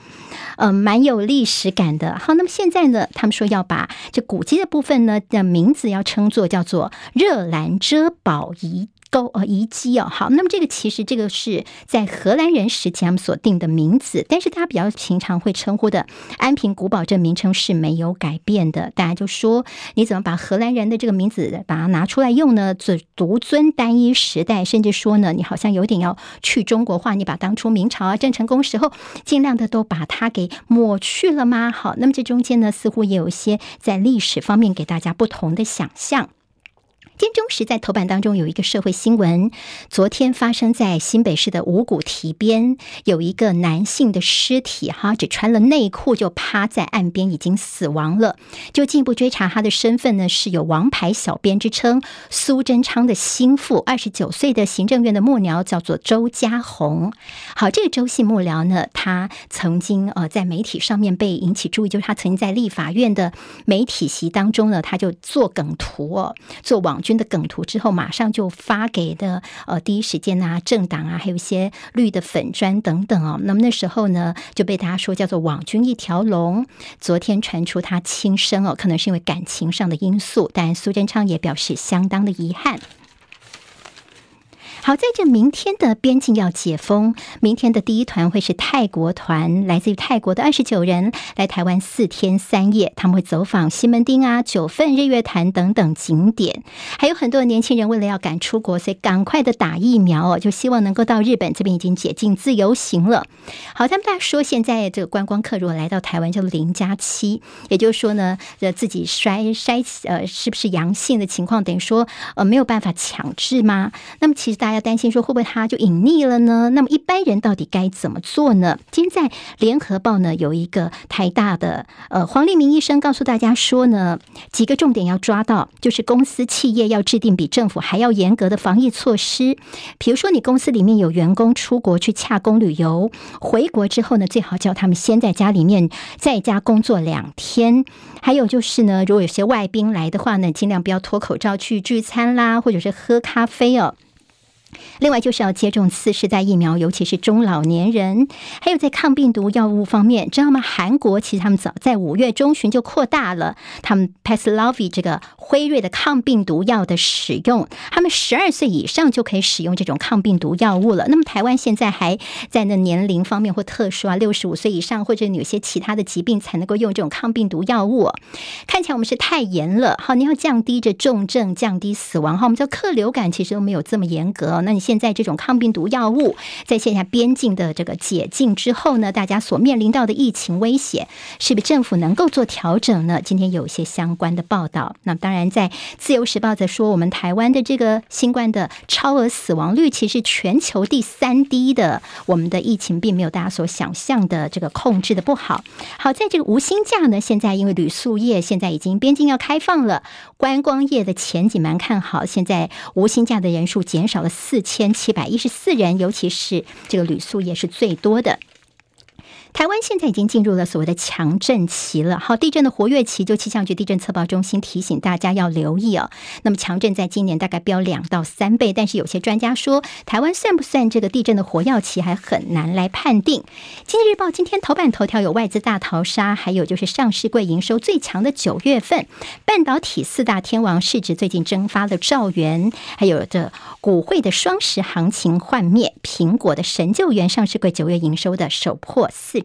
呃，蛮有历史感的。好，那么现在呢，他们说要把这古迹的部分呢的名字要称作叫做热兰遮堡遗。高呃遗迹哦，好，那么这个其实这个是在荷兰人时期他们所定的名字，但是大家比较平常会称呼的安平古堡这名称是没有改变的。大家就说你怎么把荷兰人的这个名字把它拿出来用呢？只独尊单一时代，甚至说呢，你好像有点要去中国化，你把当初明朝啊郑成功时候尽量的都把它给抹去了吗？好，那么这中间呢，似乎也有一些在历史方面给大家不同的想象。今中时在头版当中有一个社会新闻，昨天发生在新北市的五股堤边，有一个男性的尸体，哈，只穿了内裤就趴在岸边，已经死亡了。就进一步追查他的身份呢，是有王牌小编之称，苏贞昌的心腹，二十九岁的行政院的幕僚，叫做周家宏。好，这个周姓幕僚呢，他曾经呃在媒体上面被引起注意，就是他曾经在立法院的媒体席当中呢，他就做梗图哦，做网。军的梗图之后，马上就发给的呃，第一时间啊，政党啊，还有一些绿的粉砖等等哦。那么那时候呢，就被大家说叫做“网军一条龙”。昨天传出他轻生哦，可能是因为感情上的因素，但苏贞昌也表示相当的遗憾。好，在这明天的边境要解封，明天的第一团会是泰国团，来自于泰国的二十九人来台湾四天三夜，他们会走访西门町啊、九份、日月潭等等景点，还有很多年轻人为了要赶出国，所以赶快的打疫苗哦，就希望能够到日本这边已经解禁自由行了。好，他们大家说现在这个观光客如果来到台湾就零加七，也就是说呢，呃，自己筛筛呃是不是阳性的情况，等于说呃没有办法强制吗？那么其实大大家担心说会不会他就隐匿了呢？那么一般人到底该怎么做呢？今天在联合报呢有一个台大的呃黄立明医生告诉大家说呢，几个重点要抓到，就是公司企业要制定比政府还要严格的防疫措施。比如说你公司里面有员工出国去洽公旅游，回国之后呢，最好叫他们先在家里面在家工作两天。还有就是呢，如果有些外宾来的话呢，尽量不要脱口罩去聚餐啦，或者是喝咖啡哦。另外就是要接种次世代疫苗，尤其是中老年人。还有在抗病毒药物方面，知道吗？韩国其实他们早在五月中旬就扩大了他们 Paxlovid 这个辉瑞的抗病毒药的使用，他们十二岁以上就可以使用这种抗病毒药物了。那么台湾现在还在那年龄方面或特殊啊，六十五岁以上或者有些其他的疾病才能够用这种抗病毒药物。看起来我们是太严了，好，你要降低这重症、降低死亡，哈，我们叫克流感其实都没有这么严格。那你现在这种抗病毒药物在线下边境的这个解禁之后呢，大家所面临到的疫情威胁，是不是政府能够做调整呢？今天有一些相关的报道。那当然，在自由时报在说，我们台湾的这个新冠的超额死亡率，其实全球第三低的。我们的疫情并没有大家所想象的这个控制的不好。好，在这个无薪假呢，现在因为旅宿业现在已经边境要开放了，观光业的前景蛮看好。现在无薪假的人数减少了四。四千七百一十四人，尤其是这个旅宿业是最多的。台湾现在已经进入了所谓的强震期了，好，地震的活跃期，就气象局地震测报中心提醒大家要留意哦。那么强震在今年大概飙两到三倍，但是有些专家说，台湾算不算这个地震的活跃期还很难来判定。经济日报今天头版头条有外资大逃杀，还有就是上市柜营收最强的九月份，半导体四大天王市值最近蒸发了兆元，还有这股汇的双十行情幻灭，苹果的神救援上市柜九月营收的首破四